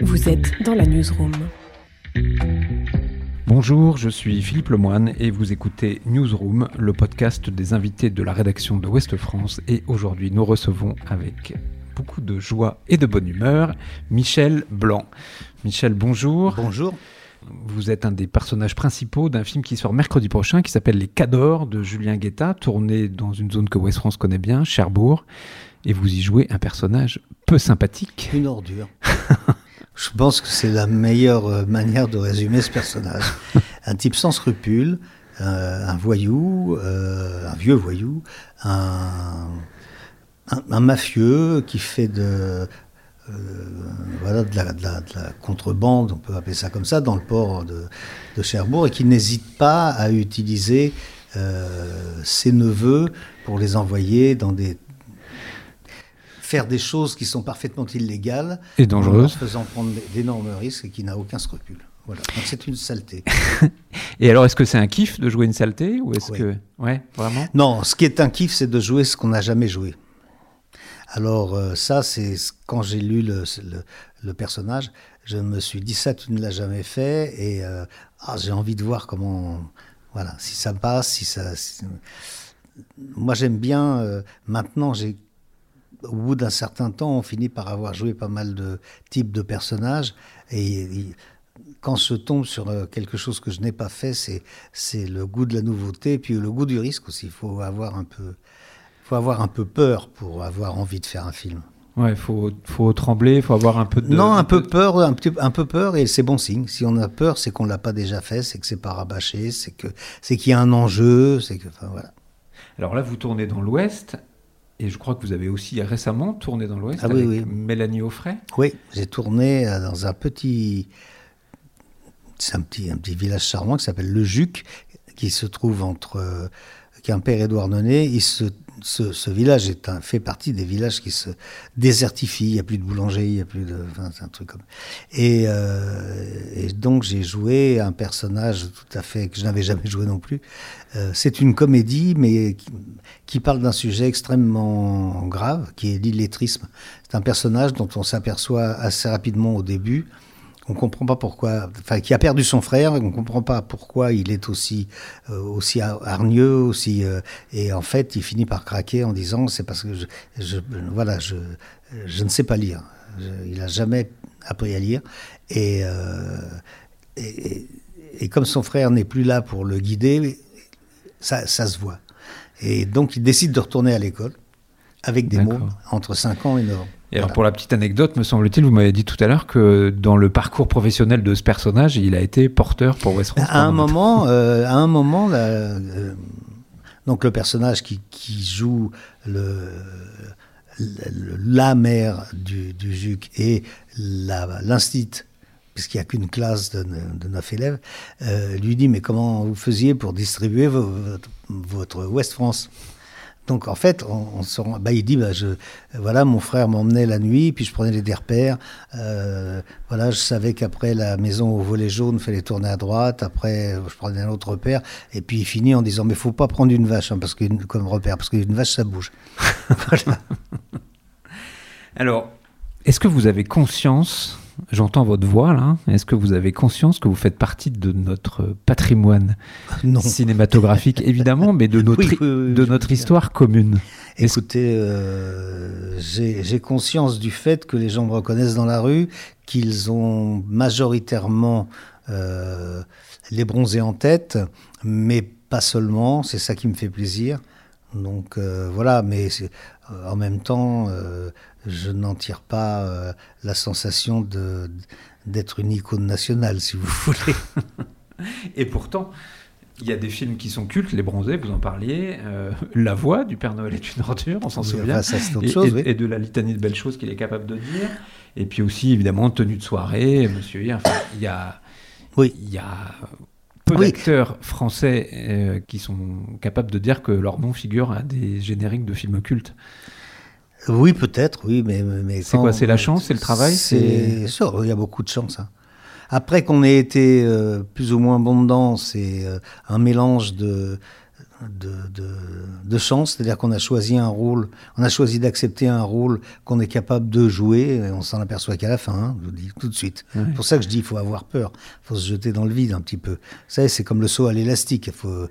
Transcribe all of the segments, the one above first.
Vous êtes dans la newsroom. Bonjour, je suis Philippe Lemoine et vous écoutez Newsroom, le podcast des invités de la rédaction de Ouest France. Et aujourd'hui, nous recevons avec beaucoup de joie et de bonne humeur Michel Blanc. Michel, bonjour. Bonjour. Vous êtes un des personnages principaux d'un film qui sort mercredi prochain qui s'appelle Les Cadors de Julien Guetta, tourné dans une zone que West France connaît bien, Cherbourg. Et vous y jouez un personnage peu sympathique. Une ordure. Je pense que c'est la meilleure euh, manière de résumer ce personnage. Un type sans scrupules, euh, un voyou, euh, un vieux voyou, un, un, un, mafieux qui fait de, euh, voilà, de la, de, la, de, la, contrebande, on peut appeler ça comme ça, dans le port de, de Cherbourg, et qui n'hésite pas à utiliser ses neveux pour les envoyer dans des faire des choses qui sont parfaitement illégales et dangereuses, en faisant prendre d'énormes risques et qui n'a aucun scrupule. Voilà. Donc c'est une saleté. et alors, est-ce que c'est un kiff de jouer une saleté ou est-ce Oui. que, ouais, vraiment? Non, ce qui est un kiff, c'est de jouer ce qu'on n'a jamais joué. Alors euh, ça, c'est quand j'ai lu le, le, le, personnage, je me suis dit ça, tu ne l'as jamais fait, et euh, ah, j'ai envie de voir comment, voilà, si ça passe, si ça. Si... Moi, j'aime bien. Euh, maintenant, j'ai au bout d'un certain temps, on finit par avoir joué pas mal de types de personnages, et, et quand je tombe sur euh, quelque chose que je n'ai pas fait, c'est le goût de la nouveauté, puis le goût du risque aussi. Il faut avoir un peu faut avoir un peu peur pour avoir envie de faire un film. Ouais, faut faut trembler, faut avoir un peu de non, un peu peur, un petit un peu peur et c'est bon signe. Si on a peur, c'est qu'on l'a pas déjà fait, c'est que c'est pas rabâché, c'est que c'est qu'il y a un enjeu, c'est que enfin voilà. Alors là, vous tournez dans l'Ouest. Et je crois que vous avez aussi récemment tourné dans l'Ouest ah, avec oui, oui. Mélanie Offray. Oui, j'ai tourné euh, dans un petit, c'est un petit, un petit village charmant qui s'appelle Le Juc, qui se trouve entre euh, Quimper-Édouard-Nonnet. Il se ce, village est un, fait partie des villages qui se désertifient. Il n'y a plus de boulanger, il n'y a plus de. Enfin, un truc comme. Et, euh, et donc, j'ai joué un personnage tout à fait que je n'avais jamais joué non plus. Euh, c'est une comédie, mais qui, qui parle d'un sujet extrêmement grave, qui est l'illettrisme. C'est un personnage dont on s'aperçoit assez rapidement au début on comprend pas pourquoi, enfin, qui a perdu son frère, on comprend pas pourquoi il est aussi euh, aussi hargneux, aussi euh, et en fait, il finit par craquer en disant c'est parce que je, je, voilà, je je ne sais pas lire. Je, il a jamais appris à lire et, euh, et, et comme son frère n'est plus là pour le guider, ça, ça se voit. Et donc, il décide de retourner à l'école avec des mots entre 5 ans et 9 ans. Et alors, pour la petite anecdote, me semble-t-il, vous m'avez dit tout à l'heure que dans le parcours professionnel de ce personnage, il a été porteur pour West France. À un moment, euh, à un moment, là, euh, donc le personnage qui, qui joue le, le, la mère du, du JUC et l'instit, puisqu'il n'y a qu'une classe de, de 9 élèves, euh, lui dit mais comment vous faisiez pour distribuer votre, votre West France? Donc en fait, on, se, bah, il dit, bah, voilà, mon frère m'emmenait la nuit, puis je prenais des repères. Euh, voilà, je savais qu'après la maison au volet jaune fallait tourner à droite. Après, je prenais un autre repère, et puis il finit en disant, mais faut pas prendre une vache hein, parce comme repère, parce qu'une vache ça bouge. Alors, est-ce que vous avez conscience J'entends votre voix là. Est-ce que vous avez conscience que vous faites partie de notre patrimoine non. cinématographique, évidemment, mais de notre, oui, de notre histoire commune Écoutez, euh, j'ai conscience du fait que les gens me reconnaissent dans la rue, qu'ils ont majoritairement euh, les bronzés en tête, mais pas seulement. C'est ça qui me fait plaisir. Donc euh, voilà, mais en même temps, euh, je n'en tire pas euh, la sensation d'être une icône nationale, si vous voulez. Et pourtant, il y a des films qui sont cultes, Les Bronzés, vous en parliez, euh, La Voix du Père Noël est une ordure, on s'en oui, souvient, enfin, et, chose, et, oui. et, de la litanie de belles choses qu'il est capable de dire. Et puis aussi, évidemment, Tenue de soirée, Monsieur enfin, il y a... Oui. Il y a peu oui. d'acteurs français euh, qui sont capables de dire que leur nom figure à des génériques de films cultes. Oui, peut-être, oui, mais. mais c'est quoi C'est la chance C'est le travail C'est sûr, il y a beaucoup de chance. Hein. Après qu'on ait été euh, plus ou moins bon dedans, c'est euh, un mélange de, de, de, chance, c'est-à-dire qu'on a choisi un rôle, on a choisi d'accepter un rôle qu'on est capable de jouer, et on s'en aperçoit qu'à la fin, hein, je vous dis tout de suite. C'est pour ça que je dis il faut avoir peur, il faut se jeter dans le vide un petit peu. Vous savez, c'est comme le saut à l'élastique, euh,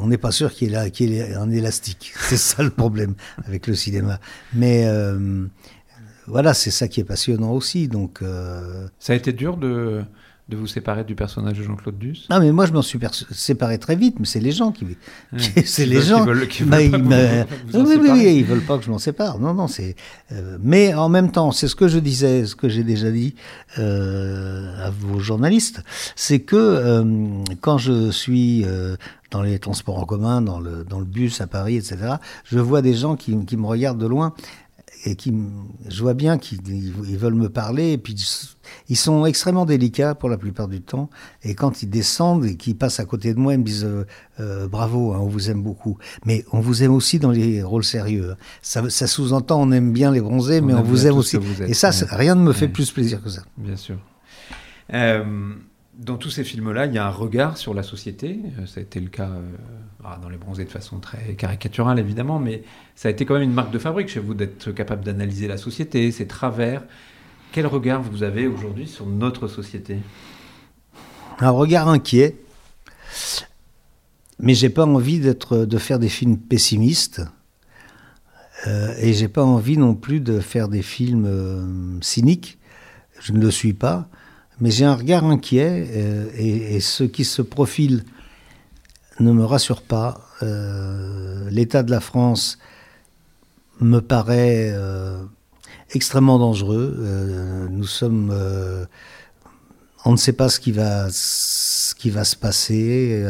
on n'est pas sûr qu'il y, ait qu'il ait un élastique. C'est ça le problème avec le cinéma. Mais euh, voilà, c'est ça qui est passionnant aussi. Donc, euh, Ça a été dur de de vous séparer du personnage de Jean-Claude Duss? Non, mais moi je m'en suis séparé très vite, mais c'est les gens qui, c'est les gens qui veulent, qui veulent pas vous, oui, oui, oui, ils veulent pas que je m'en sépare. Non, non, c'est. Euh, mais en même temps, c'est ce que je disais, ce que j'ai déjà dit euh, à vos journalistes, c'est que euh, quand je suis dans les transports en commun, dans le dans le bus à Paris, etc., je vois des gens qui, qui me regardent de loin et qui, je vois bien qu'ils veulent me parler, et puis ils sont extrêmement délicats pour la plupart du temps, et quand ils descendent et qu'ils passent à côté de moi, ils me disent euh, euh, bravo, hein, on vous aime beaucoup, mais on vous aime aussi dans les rôles sérieux. Hein. Ça, ça sous-entend on aime bien les bronzés, mais on vous aime aussi. et ça, rien ne me fait plus plaisir que ça. Bien sûr. Euh, dans tous ces films-là, il y a un regard sur la société. Euh, ça a été le cas euh, ah, dans Les Bronzés de façon très caricaturale, évidemment, mais ça a été quand même une marque de fabrique chez vous d'être capable d'analyser la société, ses travers. Quel regard vous avez aujourd'hui sur notre société? Un regard inquiet, mais j'ai pas envie de faire des films pessimistes. Euh, et j'ai pas envie non plus de faire des films euh, cyniques. Je ne le suis pas mais j'ai un regard inquiet euh, et, ce qui se profile ne me rassure pas. Euh, l'état de la France me paraît euh, extrêmement dangereux. nous sommes, on ne sait pas ce qui va, se passer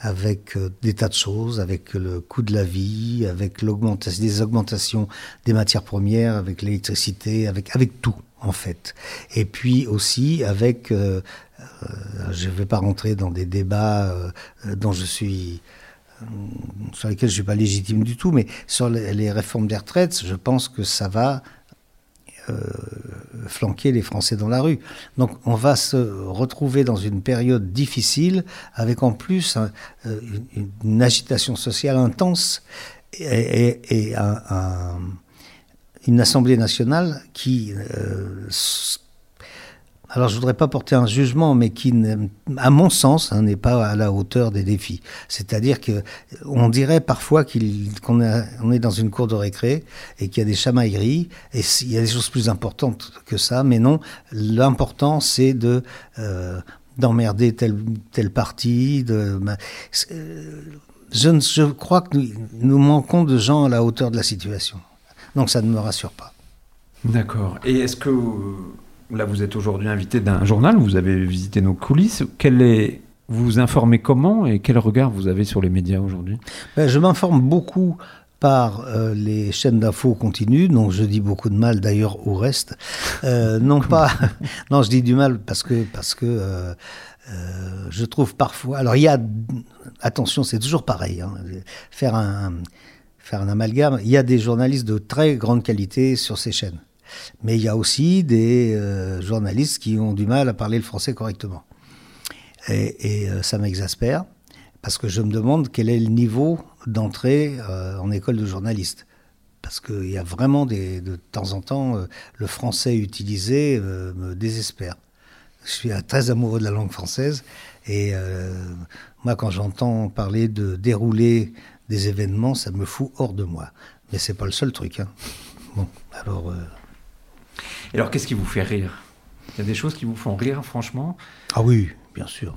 avec des tas de choses, avec le coût de la vie, avec l'augmentation des augmentations des matières premières, avec l'électricité, avec tout en fait. Et puis aussi avec, euh, euh, je ne vais pas rentrer dans des débats euh, dont je suis sur lesquels je ne suis pas légitime du tout, mais sur les, réformes des retraites, je pense que ça va flanquer les Français dans la rue. Donc on va se retrouver dans une période difficile, avec en plus une, agitation sociale intense et, et un une Assemblée nationale qui, euh, alors je voudrais pas porter un jugement, mais qui, à mon sens, hein, n'est pas à la hauteur des défis. C'est-à-dire que on dirait parfois qu'on on est dans une cour de récré et qu'il y a des chamailleries et il y a des choses plus importantes que ça, mais non. L'important, c'est de euh, d'emmerder tel tel parti. De, euh, je crois que nous manquons de gens à la hauteur de la situation. Donc ça ne me rassure pas. D'accord. Et est-ce que là vous êtes aujourd'hui invité d'un journal, vous avez visité nos coulisses, quel est vous vous informez comment et quel regard vous avez sur les médias aujourd'hui? Ben, Je m'informe beaucoup par euh, les chaînes d'infos continues, donc je dis beaucoup de mal d'ailleurs au reste. Euh, non pas, non je dis du mal parce que parce que euh, je trouve parfois. Alors il y a, attention, c'est toujours pareil. Hein, faire un, faire un amalgame. Il y a des journalistes de très grande qualité sur ces chaînes. Mais il y a aussi des euh, journalistes qui ont du mal à parler le français correctement. Et, euh, ça m'exaspère, parce que je me demande quel est le niveau d'entrée euh, en école de journaliste. Parce qu'il y a vraiment des, de temps en temps, le français utilisé me désespère. Je suis très amoureux de la langue française, et moi quand j'entends parler de dérouler des événements, ça me fout hors de moi. Mais c'est pas le seul truc. Hein. Bon, alors. Euh, Et alors, qu'est-ce qui vous fait rire? Il y a des choses qui vous font rire, franchement? Ah oui, bien sûr.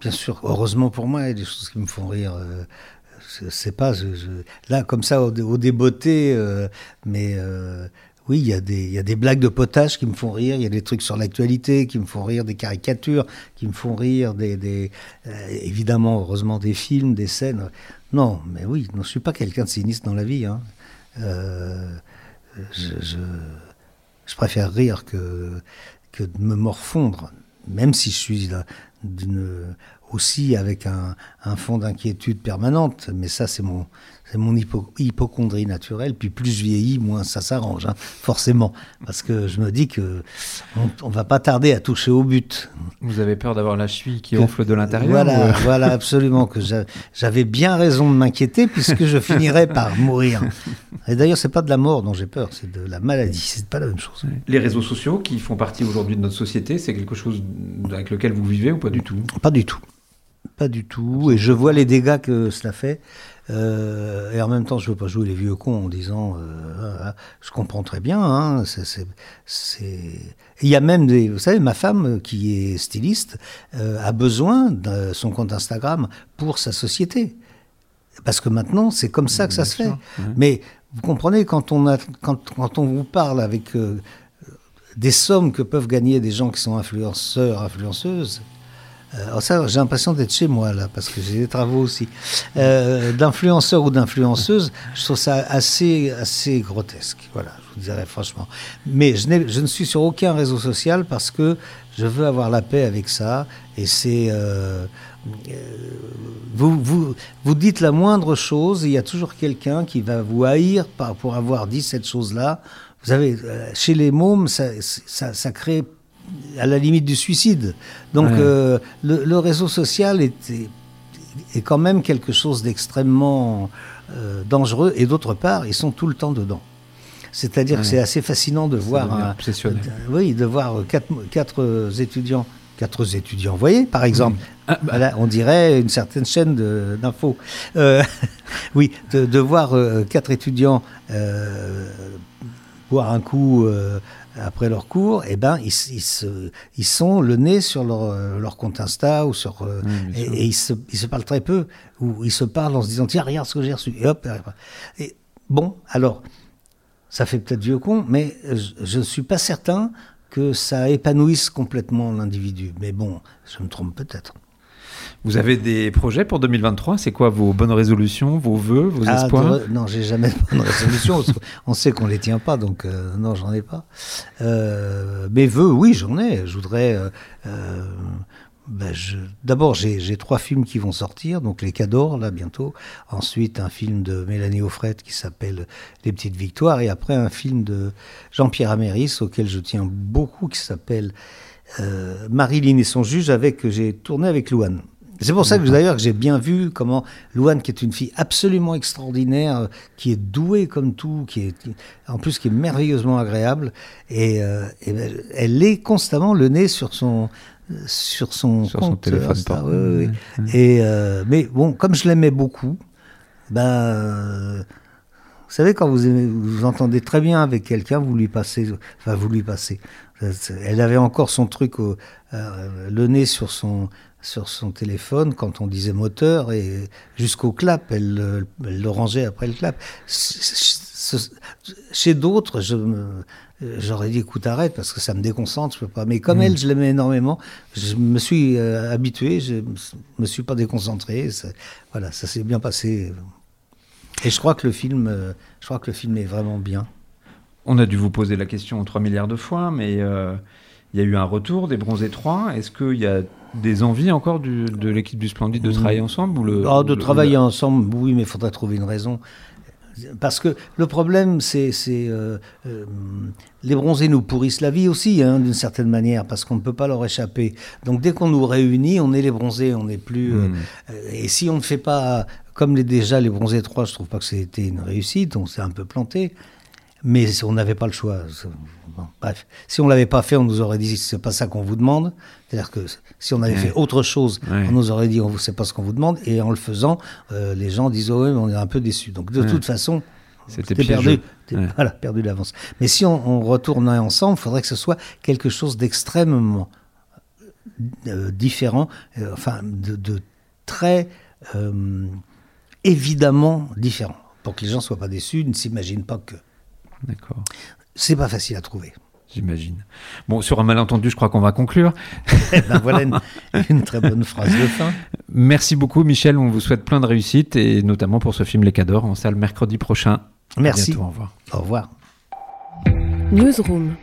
Bien sûr. Heureusement pour moi, il y a des choses qui me font rire. Euh, je sais pas, je, là, comme ça, au, au débeauté, euh, mais oui, il y, a des, blagues de potage qui me font rire, il y a des trucs sur l'actualité qui me font rire, des caricatures qui me font rire, euh, évidemment, heureusement, des films, des scènes. Non, mais oui, je ne suis pas quelqu'un de sinistre dans la vie. Hein. Euh, je, préfère rire que, que de me morfondre, même si je suis d'une aussi avec un, un fond d'inquiétude permanente. Mais ça, c'est mon, c'est mon hypo- hypochondrie naturelle. Puis plus je vieillis, moins ça s'arrange, hein, forcément. Parce que je me dis que on, on va pas tarder à toucher au but. Vous avez peur d'avoir la cheville qui Que- gonfle de l'intérieur Voilà, ou- voilà, absolument. Que j'a- j'avais bien raison de m'inquiéter puisque je finirais par mourir. Et d'ailleurs, c'est pas de la mort dont j'ai peur, c'est de la maladie. C'est pas la même chose. Les réseaux sociaux qui font partie aujourd'hui de notre société, c'est quelque chose avec lequel vous vivez ou pas du tout? Pas du tout. Pas du tout. Et je vois les dégâts que cela fait. Euh, et en même temps, je veux pas jouer les vieux cons en disant, euh, ah, je comprends très bien. hein, c'est- c'est- c'est- Il y a même des, vous savez, ma femme euh, qui est styliste euh, a besoin de son compte Instagram pour sa société. Parce que maintenant, c'est comme ça que ça se fait. Mais vous comprenez, quand on, a, quand, quand on vous parle avec des sommes que peuvent gagner des gens qui sont influenceurs, influenceuses, alors ça, j'ai l'impression d'être chez moi là, parce que j'ai des travaux aussi. Euh, d'influenceurs ou d'influenceuses, je trouve ça assez, assez grotesque. Voilà, je vous dirais franchement. Mais je, je ne suis sur aucun réseau social parce que je veux avoir la paix avec ça. Et c'est. euh, euh, vous, vous, vous dites la moindre chose, il y a toujours quelqu'un qui va vous haïr par, pour avoir dit cette chose-là. Vous savez, euh, chez les mômes, ça, ça, ça crée à la limite du suicide. Donc Ouais. euh, le, le réseau social est, est, est quand même quelque chose d'extrêmement euh, dangereux et d'autre part, ils sont tout le temps dedans. C'est-à-dire Ouais. que c'est assez fascinant de voir un- euh, oui, de voir quatre, quatre étudiants, quatre étudiants, vous voyez, par exemple. Ah, bah, Voilà, on dirait une certaine chaîne d'infos. Euh, oui, de, de voir euh, quatre étudiants euh, boire un coup euh, après leur cours, eh ben, ils, se, ils sont le nez sur leur, euh, leur compte Insta ou sur. euh, Oui, et et ils, se, ils se parlent très peu, ou ils se parlent en se disant tiens, regarde ce que j'ai reçu. Et hop, et, bon, alors, ça fait peut-être vieux con, mais je ne suis pas certain que ça épanouisse complètement l'individu. Mais bon, je me trompe peut-être. Vous avez des projets pour 2023 C'est quoi vos bonnes résolutions, vos vœux, vos Ah, espoirs? de- non, j'ai jamais de bonne résolution. parce on sait qu'on les tient pas, donc euh, non, j'en ai pas. Euh, mes vœux, oui, j'en ai. Je voudrais. euh, euh, ben, D'abord, j'ai trois films qui vont sortir, donc Les Cadors, là, bientôt. Ensuite, un film de Mélanie Offret qui s'appelle Les Petites Victoires. Et après, un film de Jean-Pierre Améris, auquel je tiens beaucoup, qui s'appelle euh, Marilyn et son juge, avec que j'ai tourné avec Louane. C'est pour ça que d'ailleurs que j'ai bien vu comment Louane, qui est une fille absolument extraordinaire, euh, qui est douée comme tout, qui est en plus qui est merveilleusement agréable, et, euh, et ben, elle est constamment le nez sur son sur son Sur son compte téléphone Insta, oui, oui. Et euh, mais bon, comme je l'aimais beaucoup, ben euh, vous savez quand vous aimez- vous vous entendez très bien avec quelqu'un, vous lui passez, enfin vous lui passez. Elle avait encore son truc, au- euh, le nez sur son sur son téléphone quand on disait moteur et jusqu'au clap, elle, le- elle le rangeait après le clap. Chez d'autres, je me- j'aurais dit écoute arrête parce que ça me déconcentre, je peux pas. Mais comme elle, je l'aimais énormément, je me suis euh, habitué, je me suis pas déconcentré. ça- voilà, ça s'est bien passé. Et je crois que le film, euh, je crois que le film est vraiment bien. On a dû vous poser la question 3 milliards de fois, mais euh, il y a eu un retour des Bronzés 3. Est-ce qu'il y a des envies encore du- de l'équipe du Splendide de travailler ensemble ou le, Ah, de le- travailler le- ensemble, oui, mais il faudrait trouver une raison. Parce que le problème, c'est euh, euh, les bronzés nous pourrissent la vie aussi, hein, d'une certaine manière, parce qu'on ne peut pas leur échapper. Donc dès qu'on nous réunit, on est les bronzés, on n'est plus. euh, et si on ne fait pas comme les, déjà les bronzés 3, je trouve pas que c'était une réussite, on s'est un peu planté. Mais on n'avait pas le choix. bon, bref, si on l'avait pas fait, on nous aurait dit c'est pas ça qu'on vous demande. C'est-à-dire que si on avait Ouais. fait autre chose, Ouais. on nous aurait dit on sait pas ce qu'on vous demande. Et en le faisant, euh, les gens disent oh, ouais, mais on est un peu déçus. Donc de Ouais. toute façon, C'était perdu. Voilà, perdu d'avance. Mais si on, on retournait ensemble, il faudrait que ce soit quelque chose d'extrêmement euh, différent, euh, enfin de, de très évidemment différent, pour que les gens soient pas déçus, ne s'imaginent pas que D'accord, c'est pas facile à trouver. j'imagine. Bon, sur un malentendu, je crois qu'on va conclure. Eh ben, voilà une, une très bonne phrase de fin. Merci beaucoup, Michel. On vous souhaite plein de réussite et notamment pour ce film Les Cadors en salle mercredi prochain. À Merci. bientôt, au revoir. Au revoir. Newsroom.